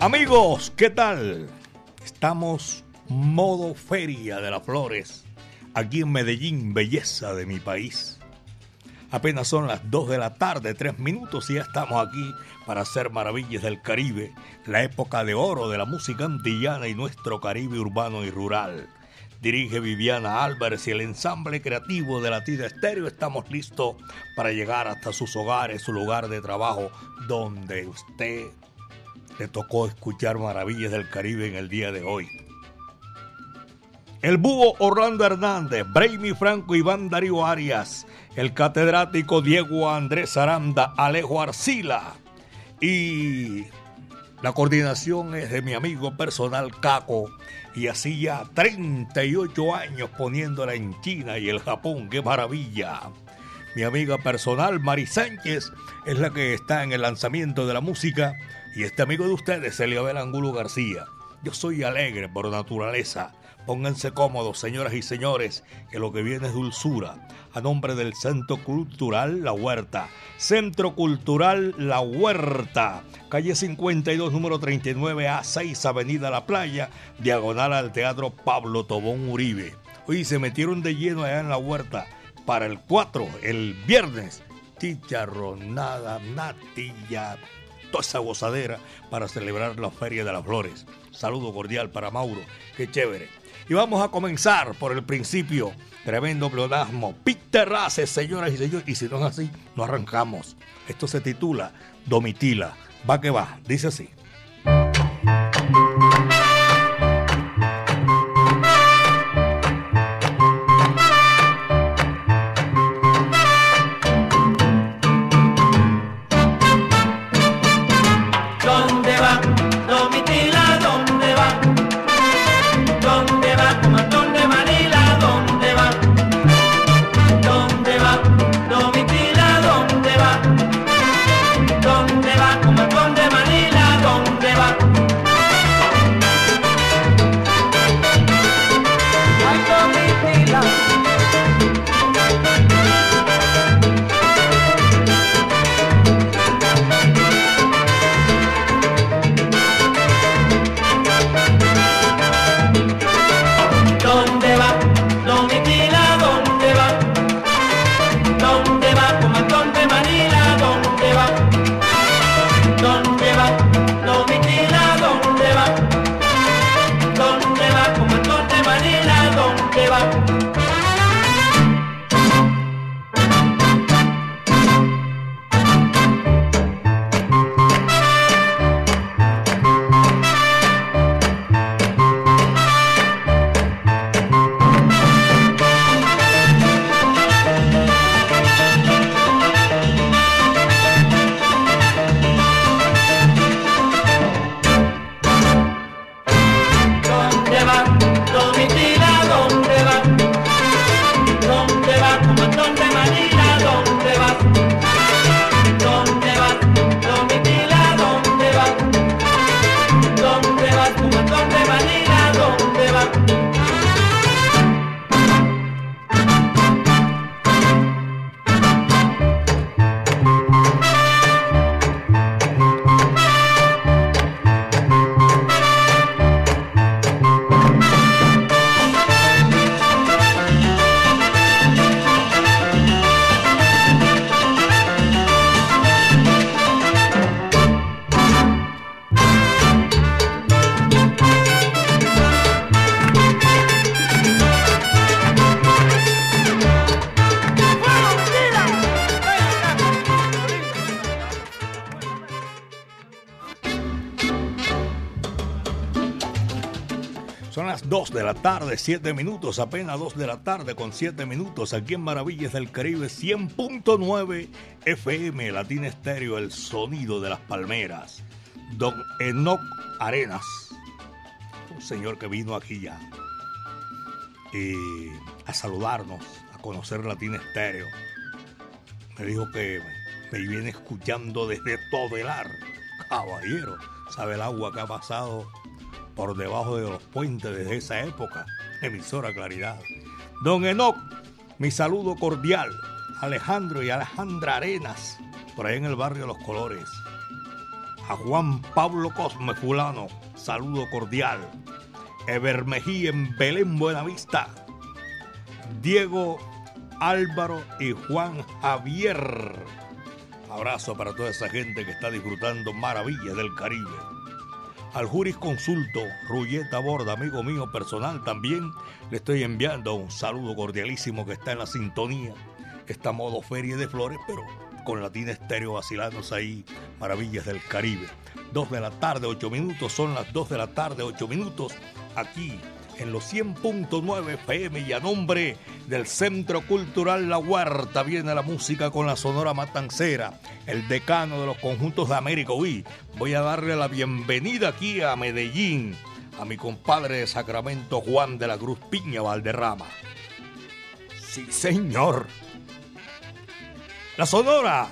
Amigos, ¿qué tal? Estamos modo feria de las flores, aquí en Medellín, belleza de mi país. Apenas son las 2 de la tarde, 3 minutos y ya estamos aquí para hacer maravillas del Caribe, la época de oro de la música antillana y nuestro Caribe urbano y rural. Dirige Viviana Álvarez y el ensamble creativo de Latina Estéreo estamos listos para llegar hasta sus hogares, su lugar de trabajo, donde usted le tocó escuchar maravillas del Caribe en el día de hoy. El búho Orlando Hernández, Brainy Franco, Iván Darío Arias, el catedrático Diego Andrés Aranda, Alejo Arcila y la coordinación es de mi amigo personal Caco y así ya 38 años poniéndola en China y el Japón, qué maravilla. Mi amiga personal Mari Sánchez es la que está en el lanzamiento de la música y este amigo de ustedes, Eliabel Angulo García. Yo soy alegre por naturaleza. Pónganse cómodos, señoras y señores, que lo que viene es dulzura. A nombre del Centro Cultural La Huerta. Centro Cultural La Huerta. Calle 52, número 39 A6, Avenida La Playa, diagonal al Teatro Pablo Tobón Uribe. Hoy se metieron de lleno allá en La Huerta para el 4, el viernes. Chicharronada, natilla, toda esa gozadera para celebrar la Feria de las Flores. Saludo cordial para Mauro, qué chévere. Y vamos a comenzar por el principio. Tremendo pleonasmo. Peter Race, señoras y señores. Y si no es así, no arrancamos. Esto se titula Domitila. Va que va. Dice así. Tarde, 7 minutos, apenas 2 de la tarde con 7 minutos, aquí en Maravillas del Caribe 100.9 FM, Latina Estéreo, el sonido de las palmeras. Don Enoch Arenas, un señor que vino aquí ya eh, a saludarnos, a conocer Latina Estéreo. Me dijo que me viene escuchando desde todo el ar. Caballero, sabe el agua que ha pasado por debajo de los puentes desde esa época. Emisora Claridad. Don Enoch, mi saludo cordial. Alejandro y Alejandra Arenas, por ahí en el barrio Los Colores. A Juan Pablo Cosme Fulano, saludo cordial. Eber en Belén Buenavista. Diego Álvaro y Juan Javier. Abrazo para toda esa gente que está disfrutando maravillas del Caribe. Al jurisconsulto Rulleta Borda, amigo mío personal también, le estoy enviando un saludo cordialísimo que está en la sintonía. Está modo feria de flores, pero con Latina Estéreo vacilándose ahí, maravillas del Caribe. Dos de la tarde, ocho minutos, son las dos de la tarde, ocho minutos, aquí en los 100.9 FM y a nombre del Centro Cultural La Huerta viene la música con la Sonora Matancera, el decano de los conjuntos de América. Uy, voy a darle la bienvenida aquí a Medellín a mi compadre de Sacramento Juan de la Cruz Piña Valderrama. Sí, señor. La Sonora.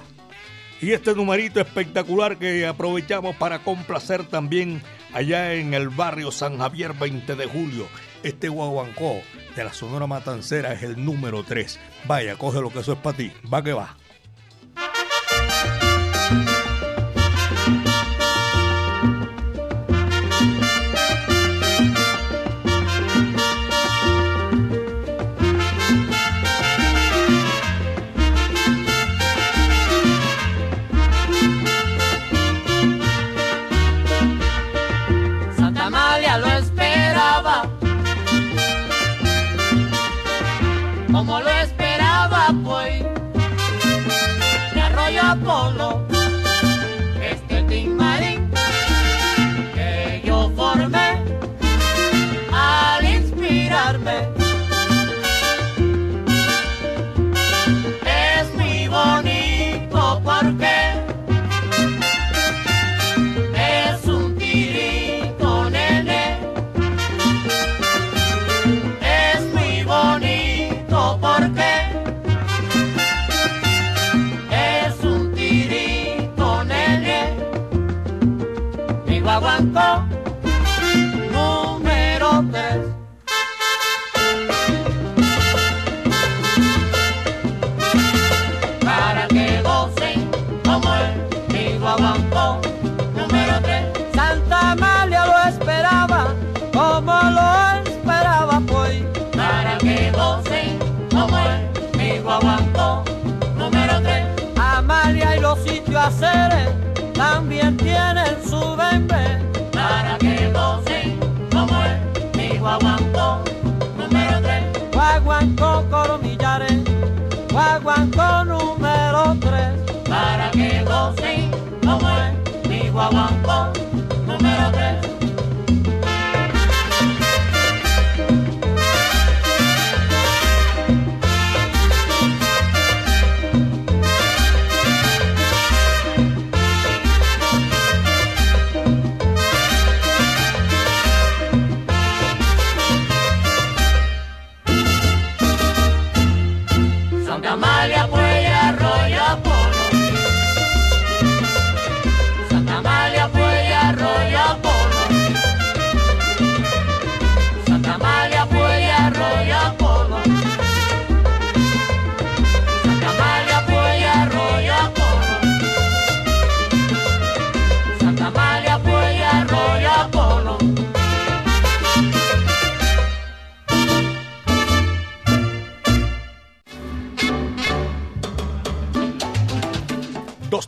Y este numerito espectacular que aprovechamos para complacer también allá en el barrio San Javier 20 de julio. Este guaguancó de la Sonora Matancera es el número 3. Vaya, coge lo que eso es para ti. Va que va.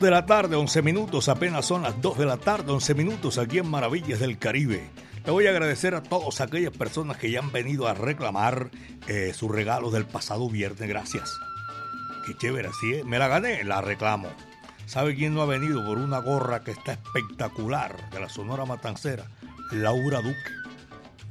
De la tarde, 11 minutos, apenas son las 2 de la tarde, 11 minutos aquí en Maravillas del Caribe. Le voy a agradecer a todas aquellas personas que ya han venido a reclamar eh, sus regalos del pasado viernes. Gracias. Qué chévere, así es. Me la gané, la reclamo. ¿Sabe quién no ha venido por una gorra que está espectacular de la Sonora Matancera? Laura Duque.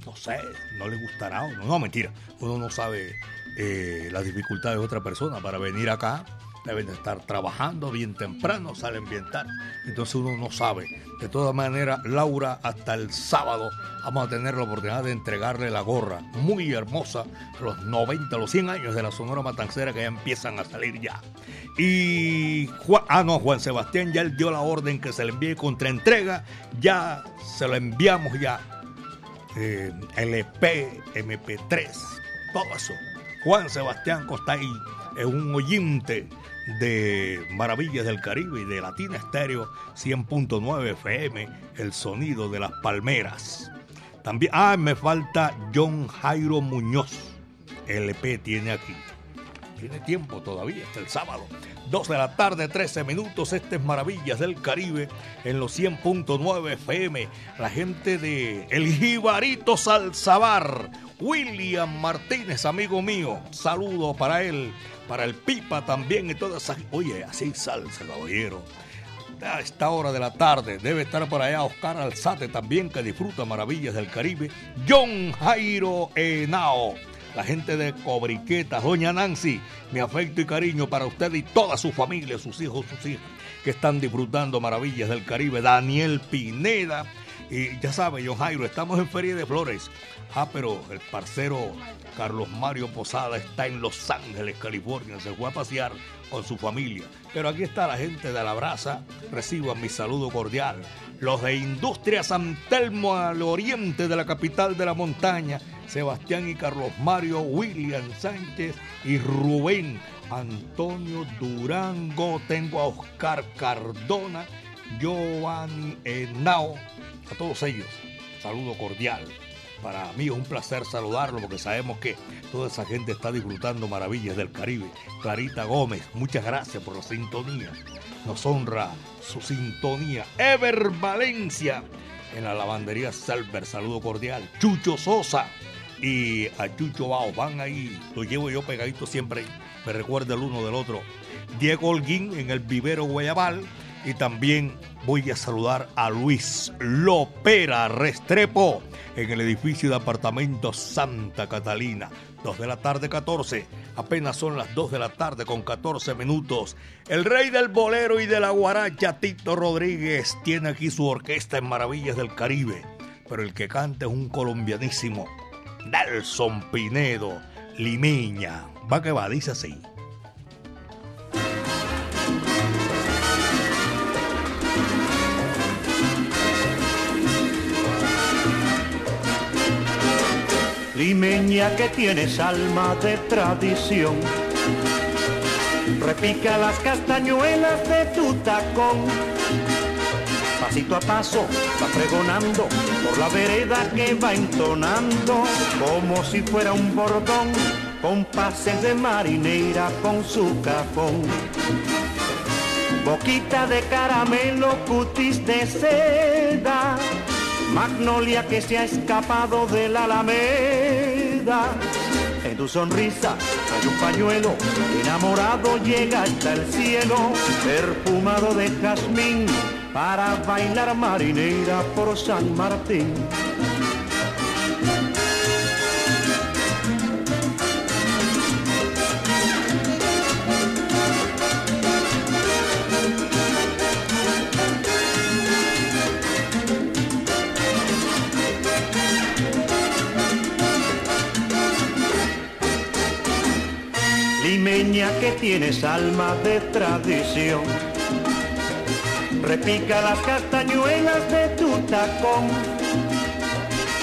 no sé, no le gustará no. No, mentira, uno no sabe eh, las dificultades de otra persona para venir acá. Deben estar trabajando bien temprano, salen bien tarde. Entonces uno no sabe. De todas maneras, Laura, hasta el sábado vamos a tener la oportunidad de entregarle la gorra muy hermosa los 90, los 100 años de la Sonora Matancera que ya empiezan a salir ya. Y Juan, ah, no, Juan Sebastián ya él dio la orden que se le envíe contra entrega. Ya se lo enviamos ya. Eh, LP, MP3, todo eso. Juan Sebastián Costa ahí es un oyente de Maravillas del Caribe y de Latina Estéreo 100.9 FM, el sonido de las palmeras. También, ah, me falta John Jairo Muñoz. LP tiene aquí. Tiene tiempo todavía, hasta el sábado. 2 de la tarde, 13 minutos. Este es Maravillas del Caribe en los 100.9 FM. La gente de El Jibarito Salzabar. William Martínez, amigo mío. Saludo para él, para el Pipa también y todas esas. Oye, así salsa, caballero. A esta hora de la tarde debe estar por allá Oscar Alzate también, que disfruta Maravillas del Caribe. John Jairo Henao la gente de Cobriqueta, doña Nancy, mi afecto y cariño para usted y toda su familia, sus hijos, sus hijas, que están disfrutando maravillas del Caribe. Daniel Pineda, y ya sabe, John Jairo, estamos en Feria de Flores. Ah, pero el parcero Carlos Mario Posada está en Los Ángeles, California. Se fue a pasear con su familia. Pero aquí está la gente de la brasa. Reciban mi saludo cordial. Los de Industria San Telmo al oriente de la capital de la montaña. Sebastián y Carlos Mario, William Sánchez y Rubén Antonio Durango. Tengo a Oscar Cardona, Giovanni Henao. A todos ellos, saludo cordial. Para mí es un placer saludarlo porque sabemos que toda esa gente está disfrutando maravillas del Caribe. Clarita Gómez, muchas gracias por la sintonía. Nos honra su sintonía. Ever Valencia en la lavandería Salver, saludo cordial. Chucho Sosa y a Chucho Bao, van ahí, lo llevo yo pegadito siempre, me recuerda el uno del otro. Diego Holguín en el vivero Guayabal y también voy a saludar a Luis Lopera Restrepo en el edificio de apartamentos Santa Catalina. 2 de la tarde 14, apenas son las 2 de la tarde con 14 minutos. El rey del bolero y de la guaracha, Tito Rodríguez, tiene aquí su orquesta en Maravillas del Caribe, pero el que canta es un colombianísimo, Nelson Pinedo, Limeña. Va que va, dice así. Limeña que tienes alma de tradición. Repica las castañuelas de tu tacón. Pasito a paso va pregonando por la vereda que va entonando como si fuera un bordón con pases de marinera con su cajón. Boquita de caramelo, cutis de seda magnolia que se ha escapado de la alameda. En tu sonrisa hay un pañuelo, enamorado llega hasta el cielo, perfumado de jazmín, para bailar marinera por San Martín. Que tienes alma de tradición. Repica las castañuelas de tu tacón.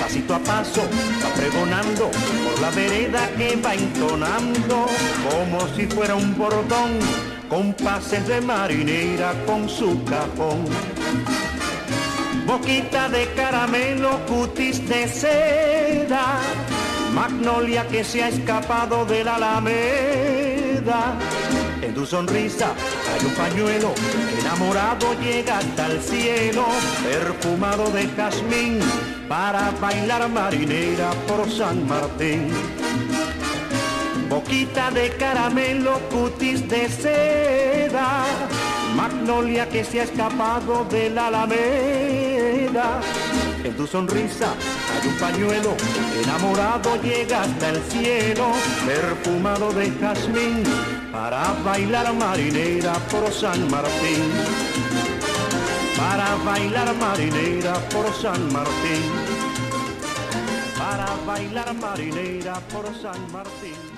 Pasito a paso va pregonando por la vereda que va entonando como si fuera un bordón con pases de marinera con su cajón. Boquita de caramelo, cutis de seda, magnolia que se ha escapado de la alameda en tu sonrisa hay un pañuelo, enamorado llega hasta el cielo, perfumado de jazmín, para bailar marinera por San Martín. Boquita de caramelo, cutis de seda, magnolia que se ha escapado de la alameda. En tu sonrisa hay un pañuelo, enamorado llega hasta el cielo, perfumado de jazmín, para bailar marinera por San Martín. Para bailar marinera por San Martín. Para bailar marinera por San Martín.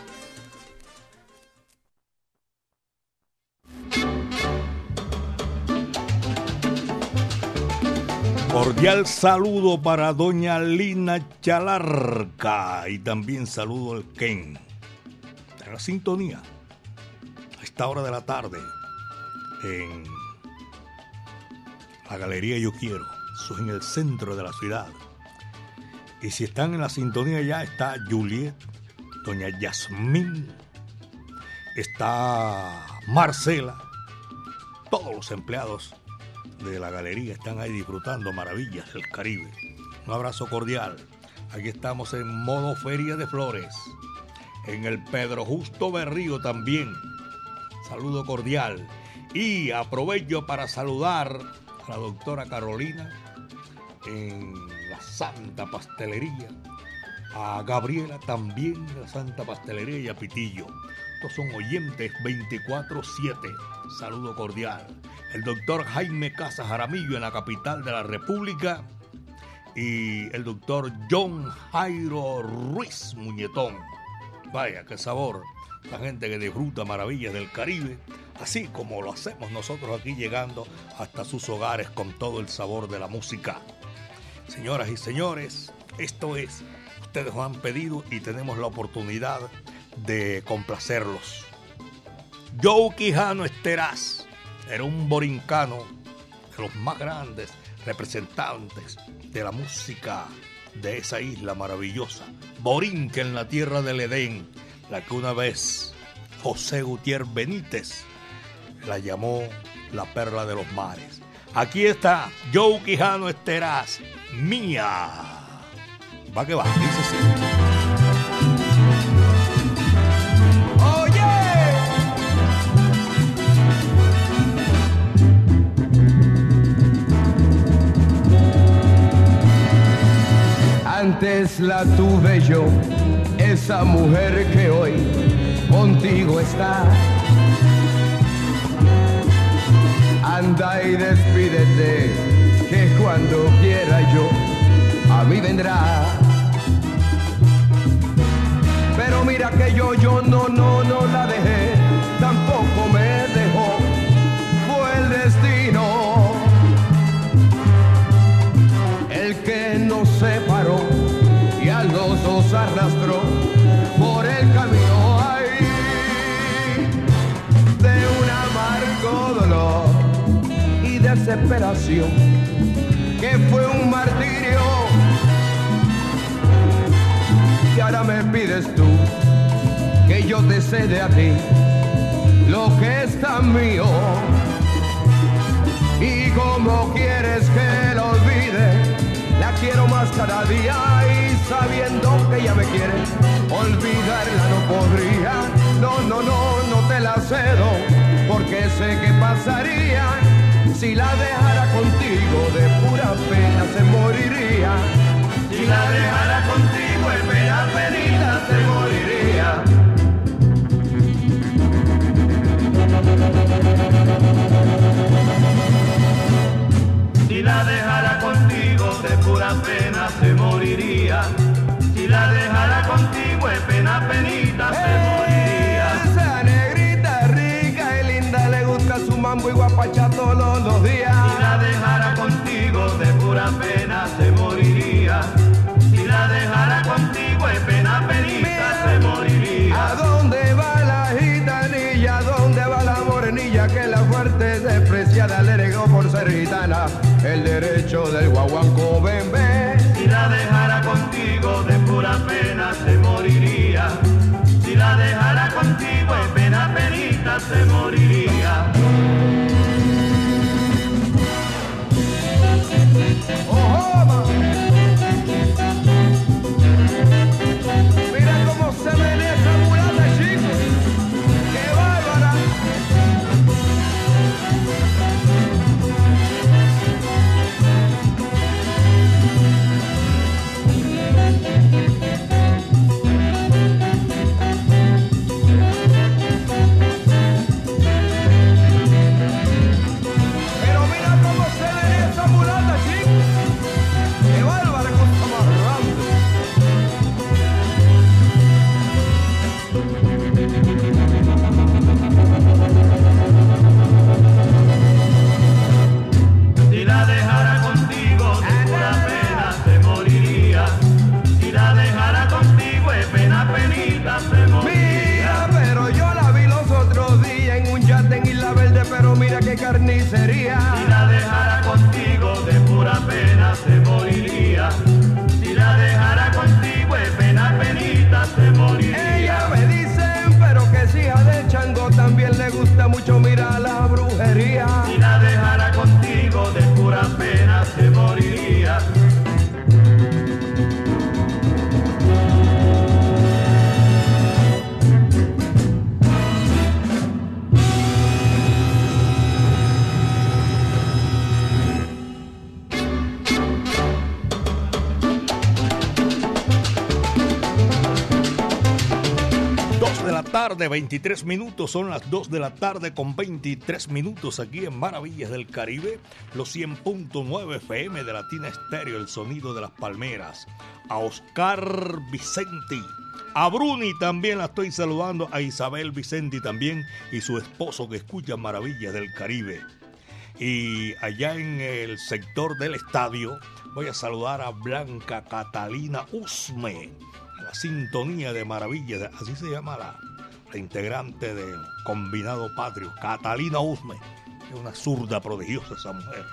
Cordial saludo para doña Lina Chalarca y también saludo al Ken. En la sintonía, a esta hora de la tarde, en la Galería Yo Quiero, eso en el centro de la ciudad. Y si están en la sintonía ya está Juliet, doña Yasmín, está Marcela, todos los empleados de la galería están ahí disfrutando maravillas del Caribe. Un abrazo cordial. Aquí estamos en modo Feria de Flores. En el Pedro Justo Berrío también. Saludo cordial. Y aprovecho para saludar a la doctora Carolina en la Santa Pastelería. A Gabriela también de la Santa Pastelería y a Pitillo. Estos son oyentes 24-7. Saludo cordial el doctor Jaime Casa Jaramillo en la capital de la República y el doctor John Jairo Ruiz Muñetón. Vaya, qué sabor. La gente que disfruta maravillas del Caribe, así como lo hacemos nosotros aquí llegando hasta sus hogares con todo el sabor de la música. Señoras y señores, esto es, ustedes lo han pedido y tenemos la oportunidad de complacerlos. Joe Quijano Esteraz era un borincano de los más grandes representantes de la música de esa isla maravillosa. Borinque en la tierra del Edén, la que una vez José Gutiérrez Benítez la llamó la perla de los mares. Aquí está Joe Quijano Esteraz, mía. Va que va, dice sí. Antes la tuve yo, esa mujer que hoy contigo está. Anda y despídete, que cuando quiera yo, a mí vendrá. Pero mira que yo, yo no, no, no la dejé, tampoco me dejó, fue el destino. El que nos separó nos arrastró por el camino ahí. De un amargo dolor y desesperación que fue un martirio. Y ahora me pides tú que yo te cede a ti lo que es tan mío. Y como quieres que lo olvide quiero más cada día y sabiendo que ella me quiere, olvidarla no podría. No, no, no, no te la cedo, porque sé que pasaría. Si la dejara contigo, de pura pena se moriría. Si la dejara contigo, en pena penita se carnicería. Tarde, 23 minutos, son las 2 de la tarde con 23 minutos aquí en Maravillas del Caribe, los 100.9 FM de Latina Estéreo, el sonido de las palmeras. A Oscar Vicenti, a Bruni también la estoy saludando, a Isabel Vicenti también y su esposo que escucha Maravillas del Caribe. Y allá en el sector del estadio voy a saludar a Blanca Catalina Usme la sintonía de maravillas, así se llama la, integrante del combinado patrio, Catalina Usme. Es una zurda prodigiosa esa mujer.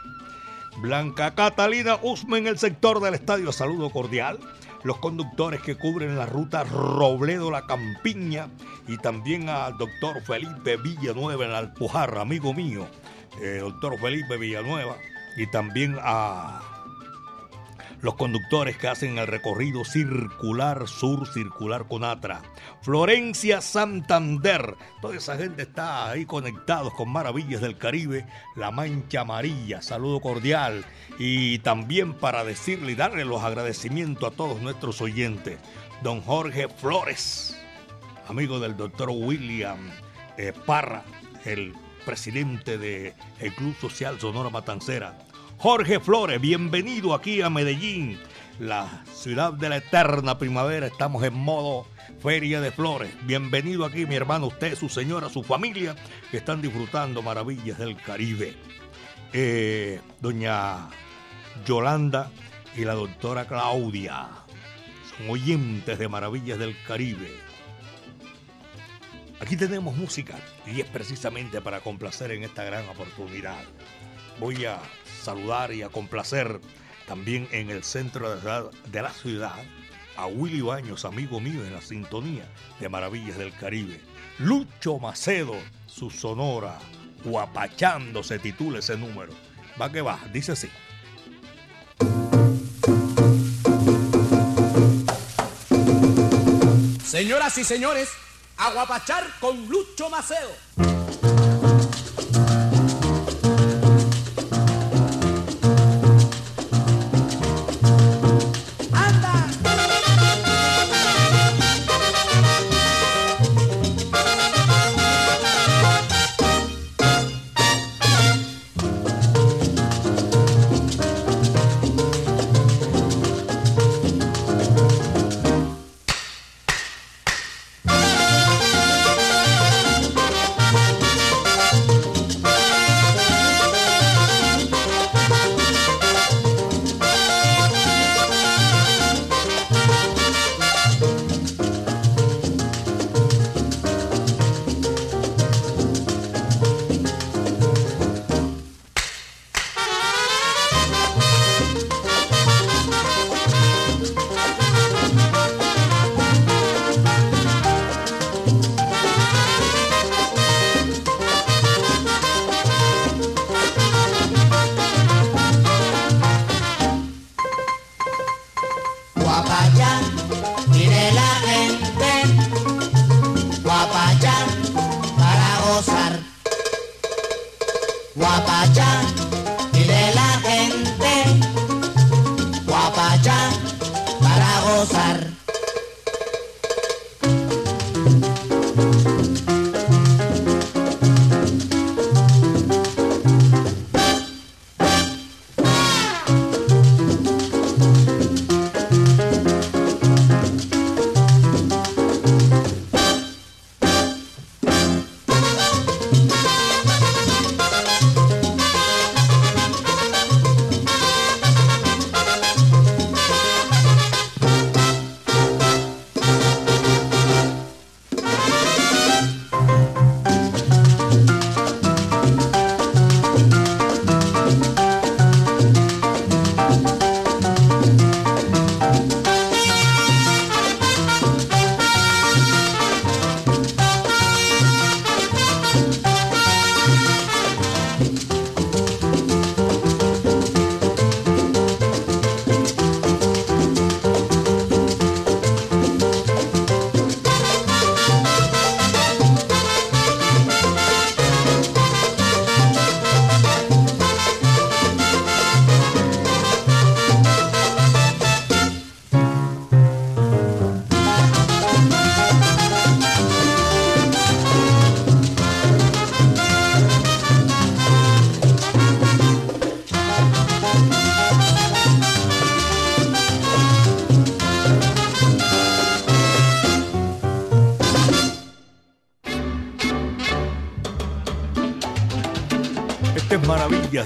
Blanca Catalina Usme en el sector del estadio, saludo cordial. Los conductores que cubren la ruta Robledo-La Campiña y también al doctor Felipe Villanueva en la Alpujarra, amigo mío, eh, doctor Felipe Villanueva, y también a los conductores que hacen el recorrido circular sur, circular Conatra, Florencia Santander, toda esa gente está ahí conectados con Maravillas del Caribe, La Mancha Amarilla, saludo cordial. Y también para decirle y darle los agradecimientos a todos nuestros oyentes, don Jorge Flores, amigo del doctor William eh, Parra, el presidente del Club Social Sonora Matancera, Jorge Flores, bienvenido aquí a Medellín, la ciudad de la eterna primavera. Estamos en modo Feria de Flores. Bienvenido aquí, mi hermano, usted, su señora, su familia, que están disfrutando maravillas del Caribe. Eh, doña Yolanda y la doctora Claudia son oyentes de Maravillas del Caribe. Aquí tenemos música y es precisamente para complacer en esta gran oportunidad. Voy a saludar y a complacer también en el centro de la ciudad a Willy Baños, amigo mío en la sintonía de Maravillas del Caribe. Lucho Macedo, su sonora, guapachando se titula ese número. Va que va, dice así. Señoras y señores, aguapachar con Lucho Macedo.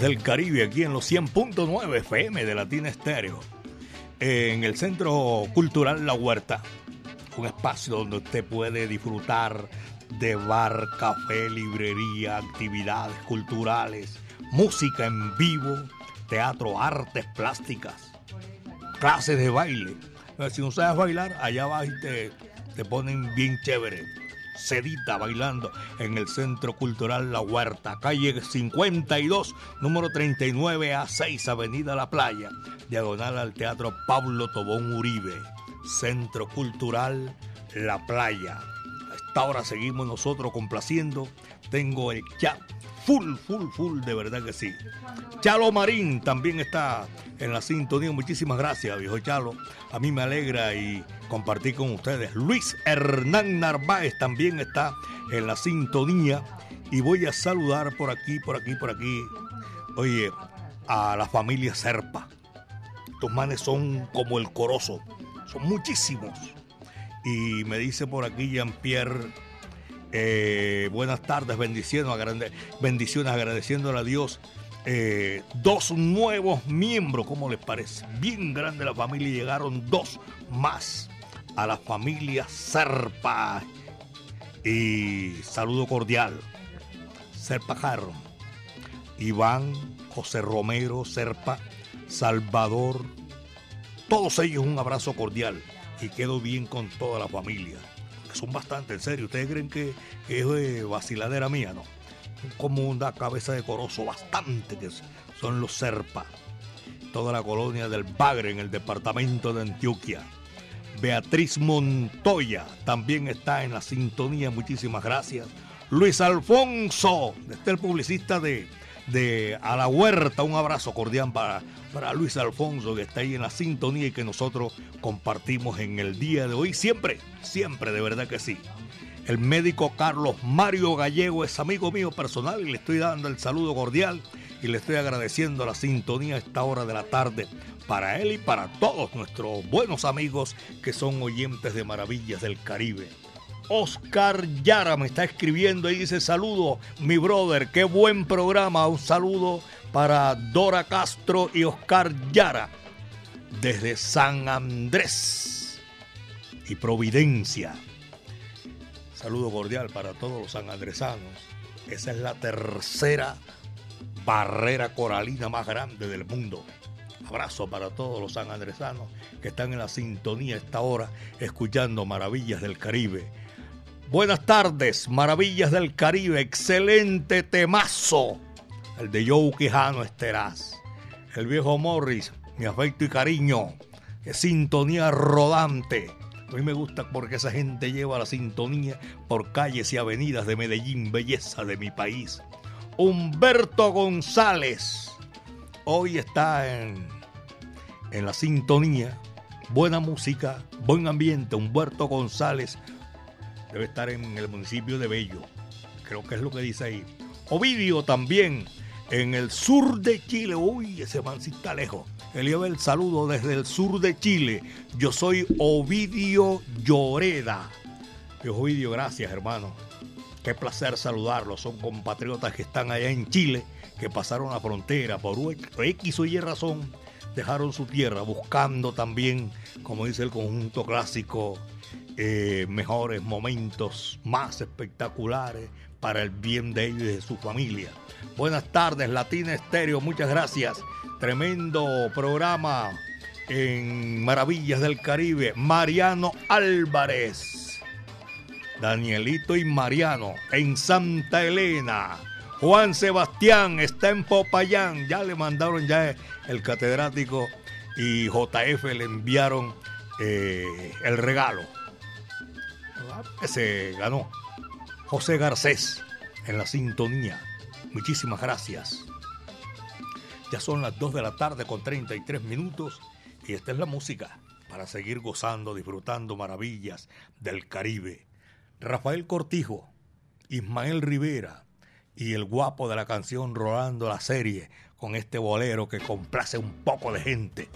Del Caribe, aquí en los 100.9 FM de Latina Estéreo, en el Centro Cultural La Huerta, un espacio donde usted puede disfrutar de bar, café, librería, actividades culturales, música en vivo, teatro, artes plásticas, clases de baile. Si no sabes bailar, allá va y te, te ponen bien chévere Cedita bailando en el Centro Cultural La Huerta, calle 52, número 39 a 6, Avenida La Playa, diagonal al Teatro Pablo Tobón Uribe, Centro Cultural La Playa. A esta hora seguimos nosotros complaciendo. Tengo el chat full, full, full, de verdad que sí. Chalo Marín también está en la sintonía. Muchísimas gracias, viejo Chalo. A mí me alegra y compartir con ustedes. Luis Hernán Narváez también está en la sintonía. Y voy a saludar por aquí, por aquí, por aquí. Oye, a la familia Serpa. Estos manes son como el corozo. Son muchísimos. Y me dice por aquí Jean-Pierre. Eh, buenas tardes, bendiciones, bendiciones, agradeciéndole a Dios eh, dos nuevos miembros, ¿cómo les parece? Bien grande la familia, llegaron dos más a la familia Serpa. Y saludo cordial. Serpa Jarro, Iván, José Romero, Serpa, Salvador. Todos ellos un abrazo cordial y quedo bien con toda la familia. Son bastante, en serio. ¿Ustedes creen que, es de vaciladera mía? No. Como una cabeza de corozo, bastante que son los Serpa. Toda la colonia del Bagre en el departamento de Antioquia. Beatriz Montoya también está en la sintonía, muchísimas gracias. Luis Alfonso, este el publicista de, de A la Huerta, un abrazo cordial para, para Luis Alfonso que está ahí en la sintonía y que nosotros compartimos en el día de hoy, siempre, siempre, de verdad que sí. El médico Carlos Mario Gallego es amigo mío personal y le estoy dando el saludo cordial y le estoy agradeciendo la sintonía a esta hora de la tarde para él y para todos nuestros buenos amigos que son oyentes de Maravillas del Caribe. Oscar Yara me está escribiendo y dice saludo mi brother, qué buen programa, un saludo para Dora Castro y Oscar Yara desde San Andrés y Providencia. Saludo cordial para todos los sanandresanos. Esa es la tercera barrera coralina más grande del mundo. Abrazo para todos los sanandresanos que están en la sintonía a esta hora escuchando Maravillas del Caribe. Buenas tardes, Maravillas del Caribe, excelente temazo. El de Joe Quijano Esteraz. El viejo Morris, mi afecto y cariño. Qué sintonía rodante. A mí me gusta porque esa gente lleva la sintonía por calles y avenidas de Medellín, belleza de mi país. Humberto González. Hoy está en en la sintonía, buena música, buen ambiente. Humberto González debe estar en el municipio de Bello, creo que es lo que dice ahí. Ovidio también en el sur de Chile. Uy, ese man está lejos. Lleva el saludo desde el sur de Chile. Yo soy Ovidio Lloreda. Ovidio, gracias hermano. Qué placer saludarlos. Son compatriotas que están allá en Chile, que pasaron la frontera por X o Y razón dejaron su tierra buscando también, como dice el conjunto clásico, eh, mejores momentos más espectaculares para el bien de ellos y de su familia. Buenas tardes, Latina Estéreo, muchas gracias. Tremendo programa en Maravillas del Caribe. Mariano Álvarez, Danielito y Mariano en Santa Elena. Juan Sebastián está en Popayán. Ya le mandaron ya el catedrático y JF le enviaron eh, el regalo. Se ganó. José Garcés en la sintonía. Muchísimas gracias. Ya son las 2 de la tarde con 33 minutos y esta es la música para seguir gozando, disfrutando maravillas del Caribe. Rafael Cortijo, Ismael Rivera, y el guapo de la canción Rolando la serie con este bolero que complace un poco de gente.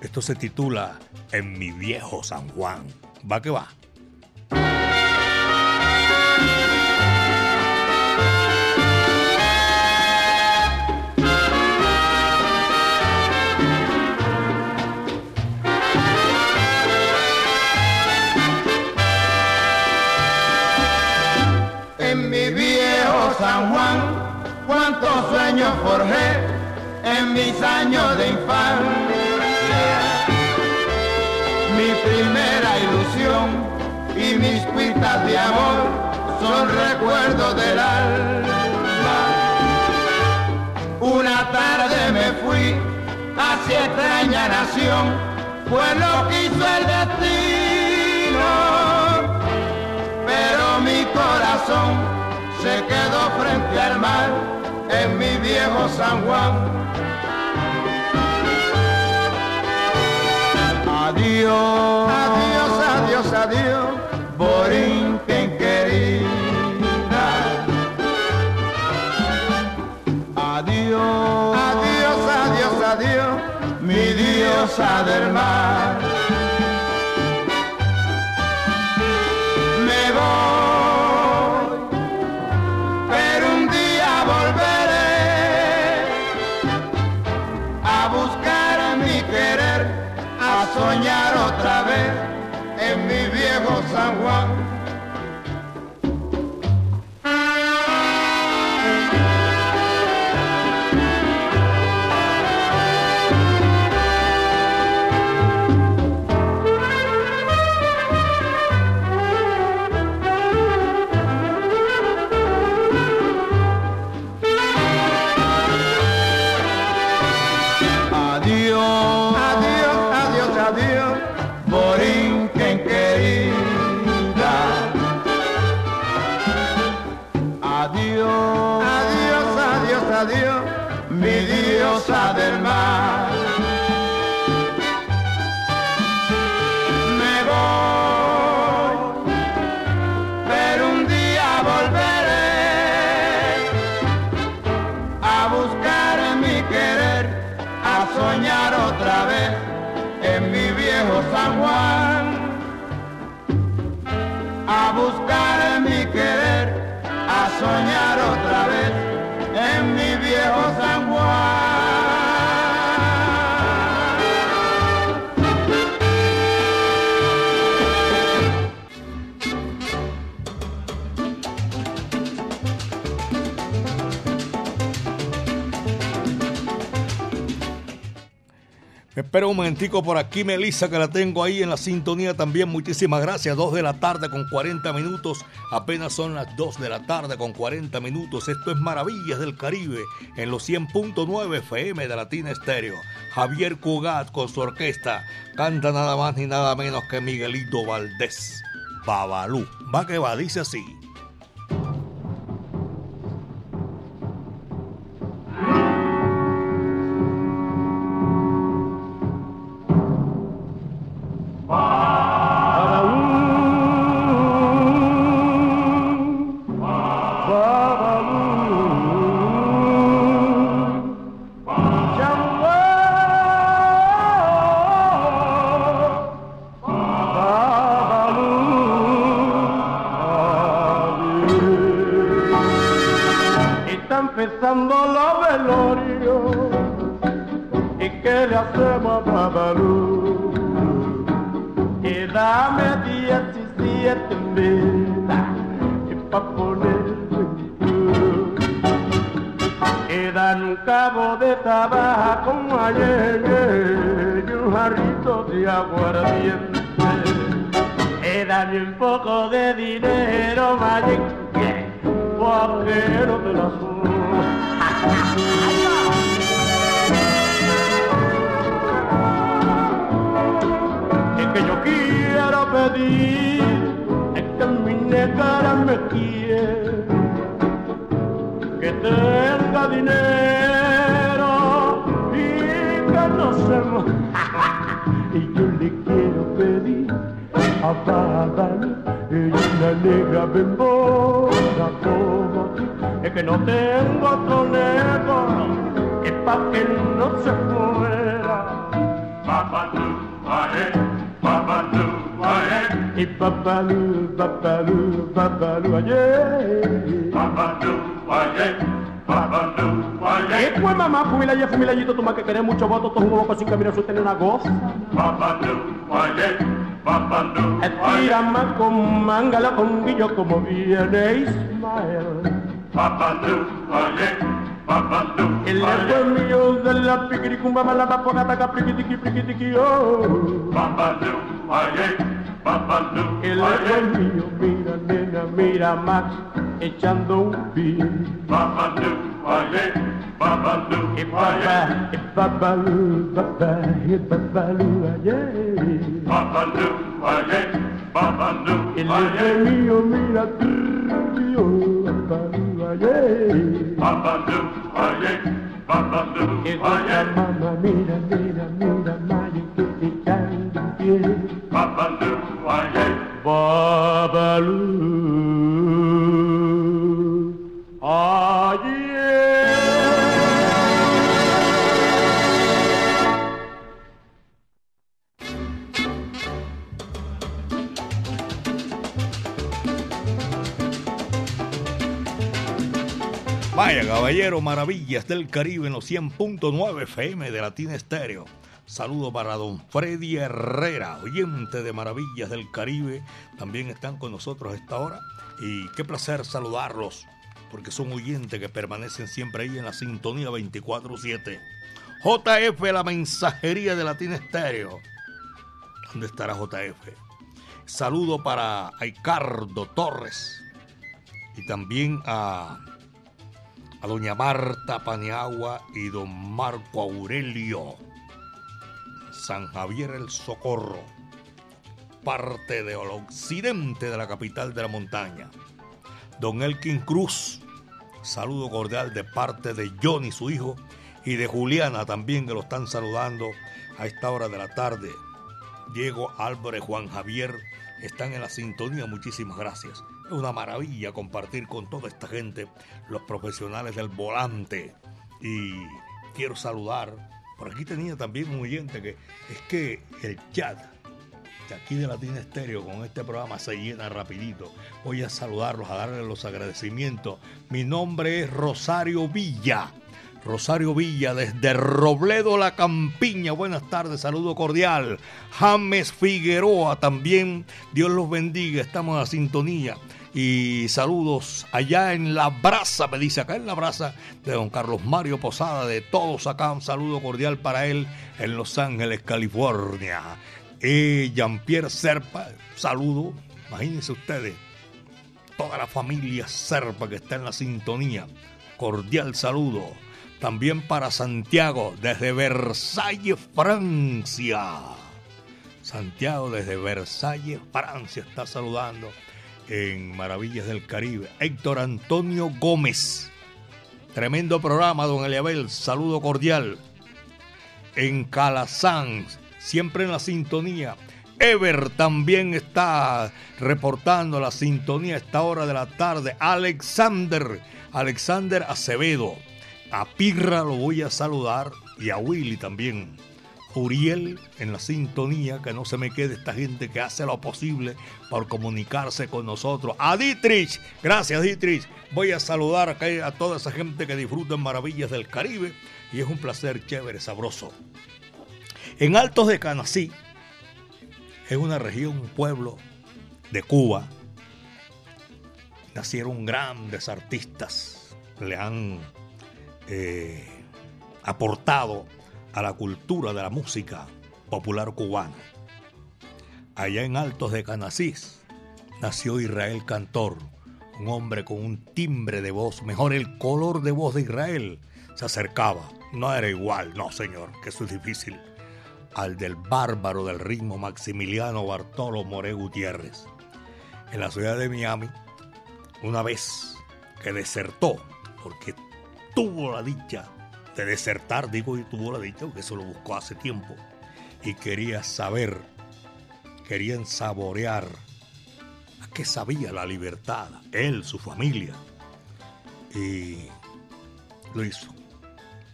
Esto se titula En mi viejo San Juan. Va que va. En mi viejo San Juan, cuántos sueños forjé en mis años de infancia. Mi primera ilusión y mis cuitas de amor son recuerdos del alma. Una tarde me fui hacia extraña nación, fue lo que hizo el destino. Pero mi corazón se quedó frente al mar en mi viejo San Juan. Adiós, adiós, adiós, adiós, Borinquen querida. Adiós, adiós, adiós, adiós, mi diosa del mar. En mi a Me espera un momentico por aquí, Melissa, que la tengo ahí en la sintonía también. Muchísimas gracias. Dos de la tarde con 40 minutos. Apenas son las 2 de la tarde con 40 minutos. Esto es Maravillas del Caribe en los 100.9 FM de Latina Estéreo. Javier Cugat con su orquesta canta nada más ni nada menos que Miguelito Valdés. Babalú. Va que va, dice así. 17 meses y pa' ponerme en cruz. Quedan un cabo de tabaco ayer y un jarrito de aguardiente. Quedan un poco de dinero, mayenque, vaquero de la Es que yo quiero pedir, negra me quiere, que tenga dinero y que no se Y yo le quiero pedir a Babalu y una negra bembona como tú. Es que no tengo otro negro que pa' que no se. Babalu, ae, babalu, ae. Y babalu, babalu, babalu, aye. Babalu, aye, babalu, aye. Y pues mamá, fumilayé, fumilayito, tú más que querés mucho voto, tú un boco sin camino, su tener una goza. Babalu, aye, babalu, Estira más con mangala con guillo como viene Ismael. Oye, papalú, El agua mío de la piquiricumba mala papona taca priquitiqui oh. papalú, oye, papalú, El agua oye, mío, mira nena, mira Max, echando un pin. papalú, oye, papalú, Y oye, papá, y papá, papá, y papá, ayer. papalú, oye, papalú, El oye, agua mío, mira tío, papá, ayer. papalú, oye, papalú, Y oye, mamá, mira, mira, mira, Ayer. Vaya, caballero, maravillas del Caribe en los 100.9 FM de Latina Estéreo. Saludo para don Freddy Herrera, oyente de Maravillas del Caribe. También están con nosotros a esta hora. Y qué placer saludarlos, porque son oyentes que permanecen siempre ahí en la sintonía 24-7. JF, la mensajería de Latina Estéreo. ¿Dónde estará JF? Saludo para Ricardo Torres y también a a doña Marta Paniagua y don Marco Aurelio. San Javier el Socorro, parte del occidente de la capital de la montaña. Don Elkin Cruz, saludo cordial de parte de Johnny, su hijo, y de Juliana también, que lo están saludando a esta hora de la tarde. Diego Álvarez, Juan Javier, están en la sintonía, muchísimas gracias. Es una maravilla compartir con toda esta gente, los profesionales del volante. Y quiero saludar, por aquí tenía también un oyente que es que el chat de aquí de Latina Estéreo con este programa se llena rapidito. Voy a saludarlos, a darles los agradecimientos. Mi nombre es Rosario Villa. Rosario Villa desde Robledo La Campiña. Buenas tardes, saludo cordial. James Figueroa también. Dios los bendiga, estamos en la sintonía. Y saludos allá en La Brasa, me dice acá en La Brasa, de don Carlos Mario Posada, de todos acá. Un saludo cordial para él en Los Ángeles, California. Y Jean-Pierre Serpa, saludo. Imagínense ustedes, toda la familia Serpa que está en la sintonía. Cordial saludo. También para Santiago, desde Versalles, Francia. Santiago desde Versalles, Francia, está saludando en Maravillas del Caribe. Héctor Antonio Gómez. Tremendo programa, don Eliabel. Saludo cordial. En Calazán, siempre en la sintonía. Ever también está reportando la sintonía a esta hora de la tarde. Alexander, Alexander Acevedo. A Pirra lo voy a saludar y a Willy también. Uriel en la sintonía, que no se me quede esta gente que hace lo posible por comunicarse con nosotros. A Dietrich, gracias Dietrich. Voy a saludar acá a toda esa gente que disfruta en Maravillas del Caribe y es un placer chévere, sabroso. En Altos de Canací, es una región, un pueblo de Cuba, nacieron grandes artistas, le han eh, aportado a la cultura de la música popular cubana. Allá en Altos de Canasís nació Israel Cantor, un hombre con un timbre de voz, mejor el color de voz de Israel se acercaba. No era igual, no señor, que eso es difícil, al del bárbaro del ritmo Maximiliano Bartolo More Gutiérrez. En la ciudad de Miami, una vez que desertó, porque tuvo la dicha de desertar, digo, y tuvo la dicha, porque eso lo buscó hace tiempo, y quería saber, querían saborear a qué sabía la libertad, él, su familia, y lo hizo,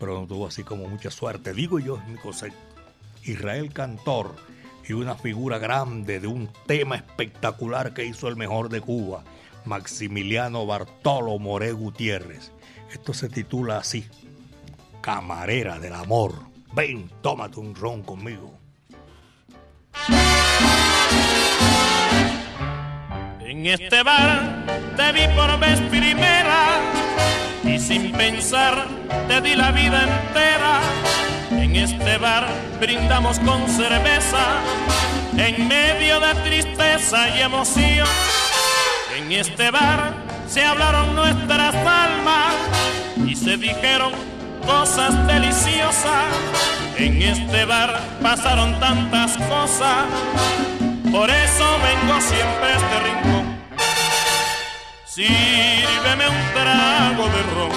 pero no tuvo así como mucha suerte, digo yo, es mi concepto. Israel Cantor y una figura grande de un tema espectacular que hizo el mejor de Cuba, Maximiliano Bartolo More Gutiérrez. Esto se titula así, Camarera del Amor. Ven, tómate un ron conmigo. En este bar te vi por vez primera y sin pensar te di la vida entera. En este bar brindamos con cerveza en medio de tristeza y emoción. En este bar se hablaron nuestras almas y se dijeron cosas deliciosas. En este bar pasaron tantas cosas, por eso vengo siempre a este rincón. Sírveme un trago de ron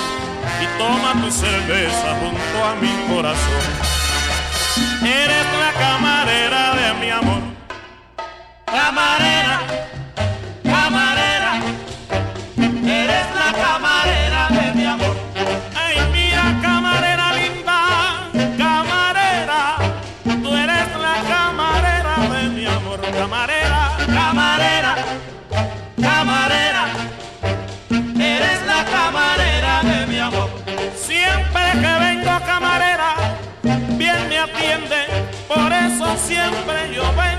y toma tu cerveza junto a mi corazón. Eres la camarera de mi amor. Camarera, camarera, bien me atiende, por eso siempre yo vengo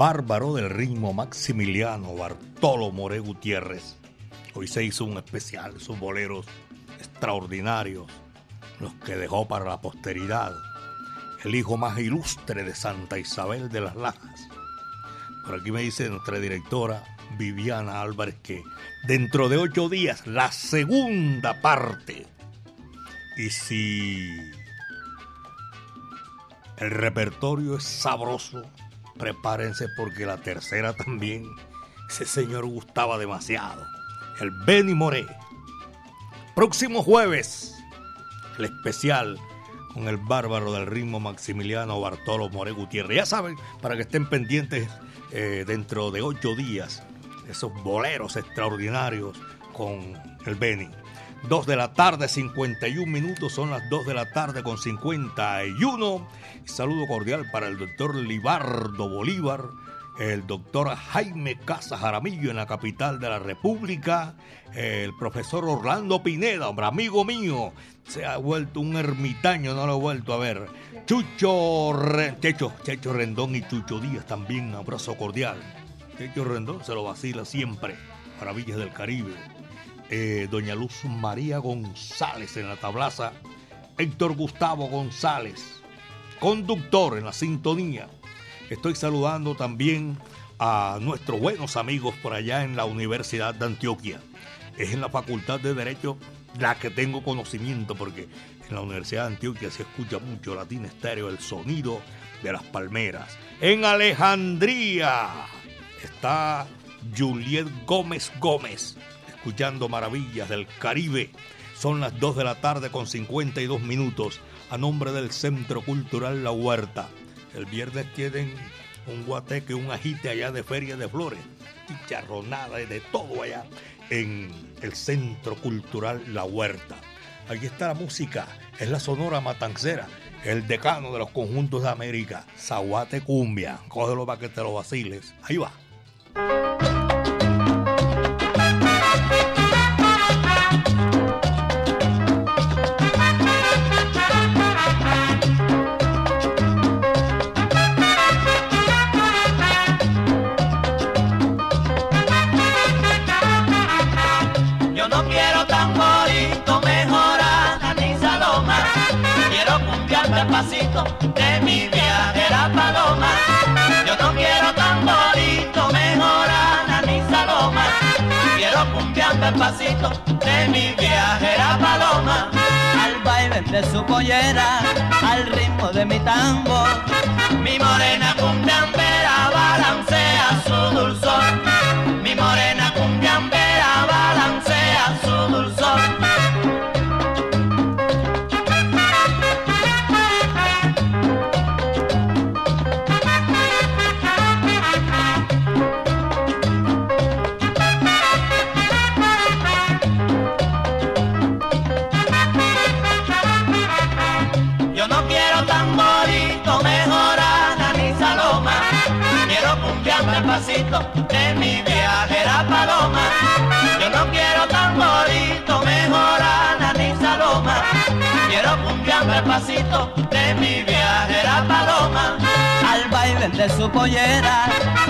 bárbaro del ritmo Maximiliano Bartolo More Gutiérrez, hoy se hizo un especial, sus boleros extraordinarios, los que dejó para la posteridad, el hijo más ilustre de Santa Isabel de las Lajas. Por aquí me dice nuestra directora Viviana Álvarez que dentro de ocho días la segunda parte. Y si el repertorio es sabroso. Prepárense porque la tercera también. Ese señor gustaba demasiado. El Benny Moré. Próximo jueves, el especial con el bárbaro del ritmo Maximiliano Bartolo Moré Gutiérrez. Ya saben, para que estén pendientes eh, dentro de ocho días, esos boleros extraordinarios con el Benny. 2 de la tarde, 51 minutos, son las 2 de la tarde con 51. Saludo cordial para el doctor Libardo Bolívar, el doctor Jaime Casa Jaramillo en la capital de la República, el profesor Orlando Pineda, hombre, amigo mío, se ha vuelto un ermitaño, no lo he vuelto a ver. Chucho, Re- Checho, Checho Rendón y Chucho Díaz también, abrazo cordial. Checho Rendón se lo vacila siempre, Maravillas del Caribe eh, doña Luz María González en la tablaza, Héctor Gustavo González, conductor en la sintonía. Estoy saludando también a nuestros buenos amigos por allá en la Universidad de Antioquia. Es en la Facultad de Derecho la que tengo conocimiento porque en la Universidad de Antioquia se escucha mucho Latina Estéreo, el sonido de las palmeras. En Alejandría está Juliet Gómez Gómez escuchando maravillas del Caribe. Son las 2 de la tarde con 52 minutos a nombre del Centro Cultural La Huerta. El viernes tienen un guateque, un ajite allá de Feria de Flores, chicharronada y de todo allá en el Centro Cultural La Huerta. Aquí está la música, es la Sonora Matancera el decano de los conjuntos de América, Zaguate Cumbia. Cógelo para que te lo vaciles. Ahí va. Pasito de mi viajera paloma. Al baile de su pollera, al ritmo de mi tambor. Mi morena cumbiambera balancea su dulzor. Mi morena cumbiambera de mi viajera paloma. Al baile de su pollera,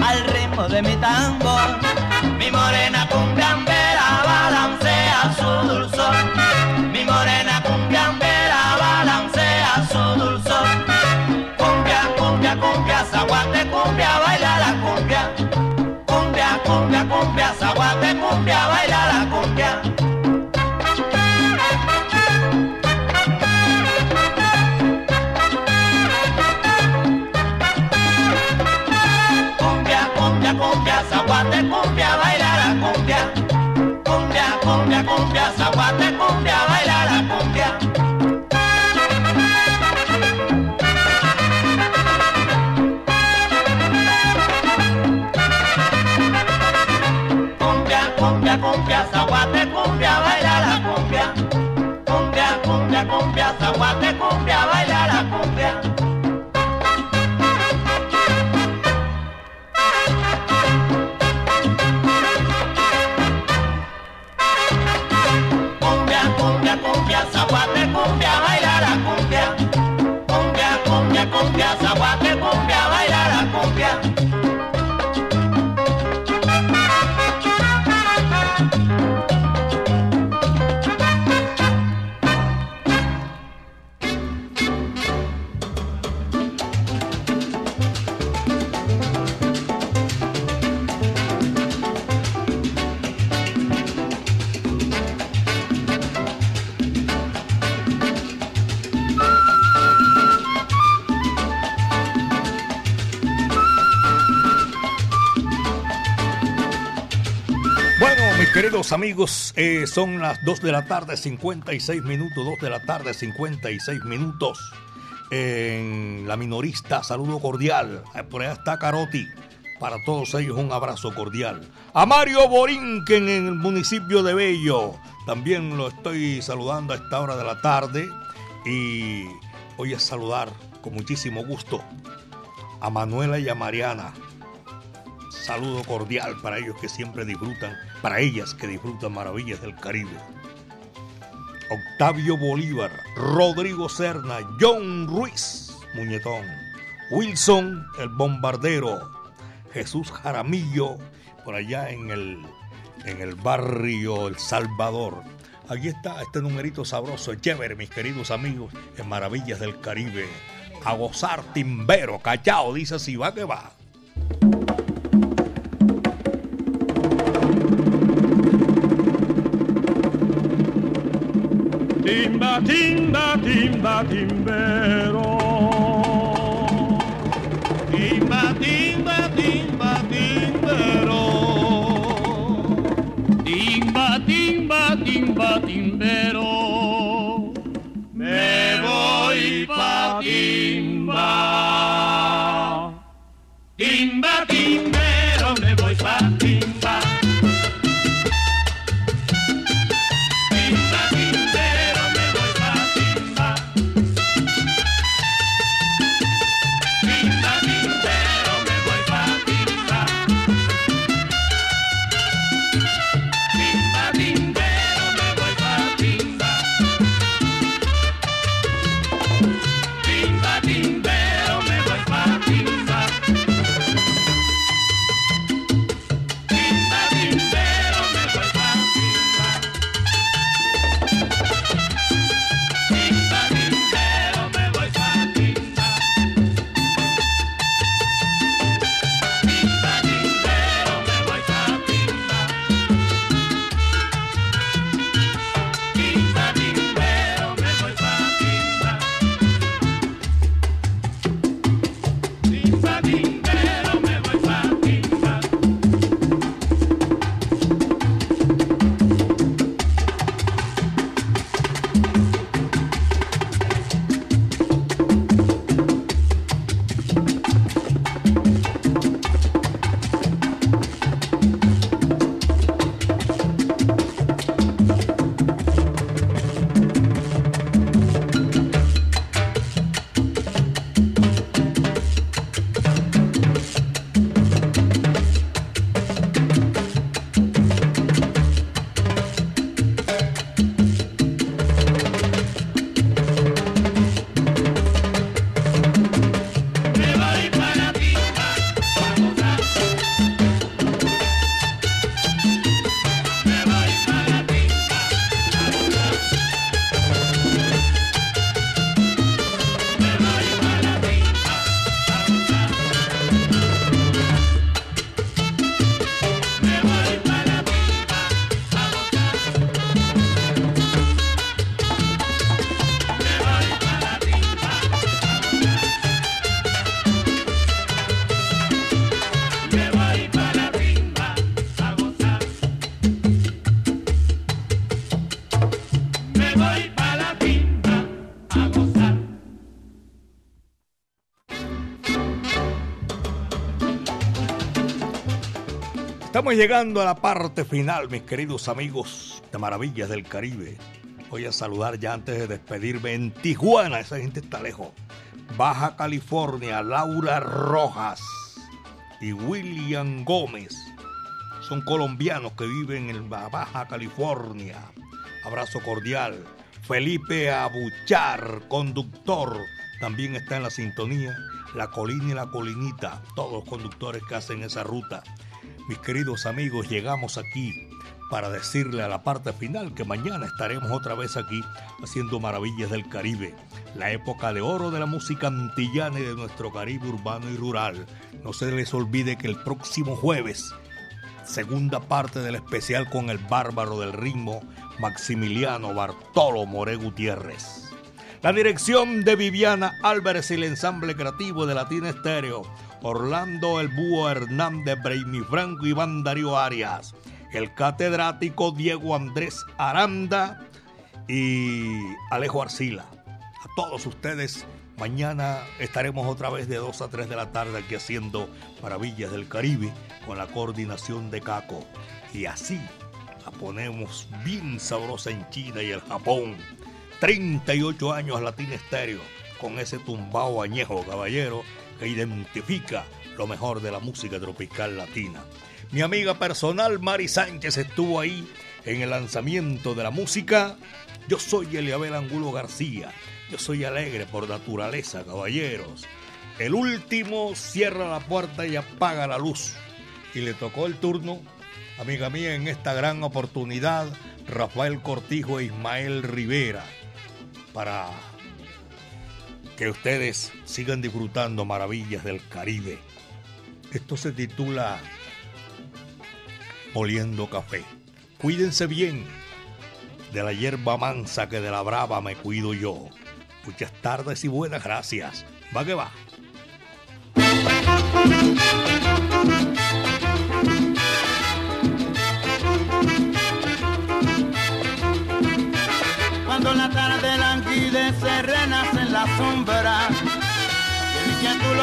al ritmo de mi tambor. Mi morena cumbiambera balancea su dulzor. Amigos, eh, son las 2 de la tarde, 56 minutos, 2 de la tarde, 56 minutos. En la minorista, saludo cordial. Eh, por allá está Caroti. Para todos ellos un abrazo cordial. A Mario Borinquen en el municipio de Bello. También lo estoy saludando a esta hora de la tarde. Y voy a saludar con muchísimo gusto a Manuela y a Mariana saludo cordial para ellos que siempre disfrutan, para ellas que disfrutan maravillas del Caribe. Octavio Bolívar, Rodrigo Serna, John Ruiz, Muñetón, Wilson, el bombardero, Jesús Jaramillo, por allá en el, en el barrio El Salvador. Aquí está este numerito sabroso, chévere, mis queridos amigos, en Maravillas del Caribe. A gozar timbero, cachao, dice si va que va. Timba, timba, timba, timbero. Timba, timba, timba, timbero. Timba, timba, timba, timbero. Me voy pa' timba. Timba, timbero, Llegando a la parte final, mis queridos amigos de Maravillas del Caribe. Voy a saludar ya antes de despedirme en Tijuana, esa gente está lejos. Baja California, Laura Rojas y William Gómez. Son colombianos que viven en Baja California. Abrazo cordial. Felipe Abuchar, conductor, también está en la sintonía. La colina y la colinita, todos los conductores que hacen esa ruta. Mis queridos amigos, llegamos aquí para decirle a la parte final que mañana estaremos otra vez aquí haciendo maravillas del Caribe, la época de oro de la música antillana y de nuestro Caribe urbano y rural. No se les olvide que el próximo jueves, segunda parte del especial con el bárbaro del ritmo, Maximiliano Bartolo More Gutiérrez. La dirección de Viviana Álvarez y el ensamble creativo de Latina Estéreo, Orlando El Búho Hernández, Braimi Franco y Iván Darío Arias el catedrático Diego Andrés Aranda y Alejo Arcila. A todos ustedes, mañana estaremos otra vez de 2 a 3 de la tarde aquí haciendo Maravillas del Caribe con la coordinación de Caco. Y así la ponemos bien sabrosa en China y el Japón. 38 años Latina Estéreo con ese tumbao añejo caballero que identifica lo mejor de la música tropical latina. Mi amiga personal Mari Sánchez estuvo ahí en el lanzamiento de la música. Yo soy Eliabel Angulo García. Yo soy alegre por naturaleza, caballeros. El último cierra la puerta y apaga la luz. Y le tocó el turno, amiga mía, en esta gran oportunidad, Rafael Cortijo e Ismael Rivera, para que ustedes sigan disfrutando maravillas del Caribe. Esto se titula oliendo café. Cuídense bien de la hierba mansa que de la brava me cuido yo. Muchas tardes y buenas gracias. Va que va.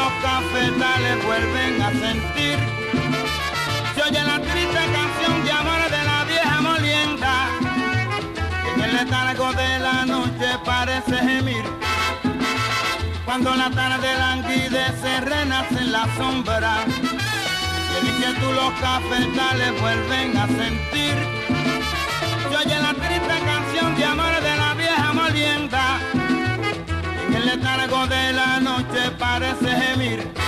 Los cafetales vuelven a sentir se oye la triste canción de amor de la vieja molienda, que en el letargo de la noche parece gemir. Cuando la tarde languidece, renace en la sombra, y el inquietud los cafetales vuelven a sentir. El letargo de la noche parece gemir.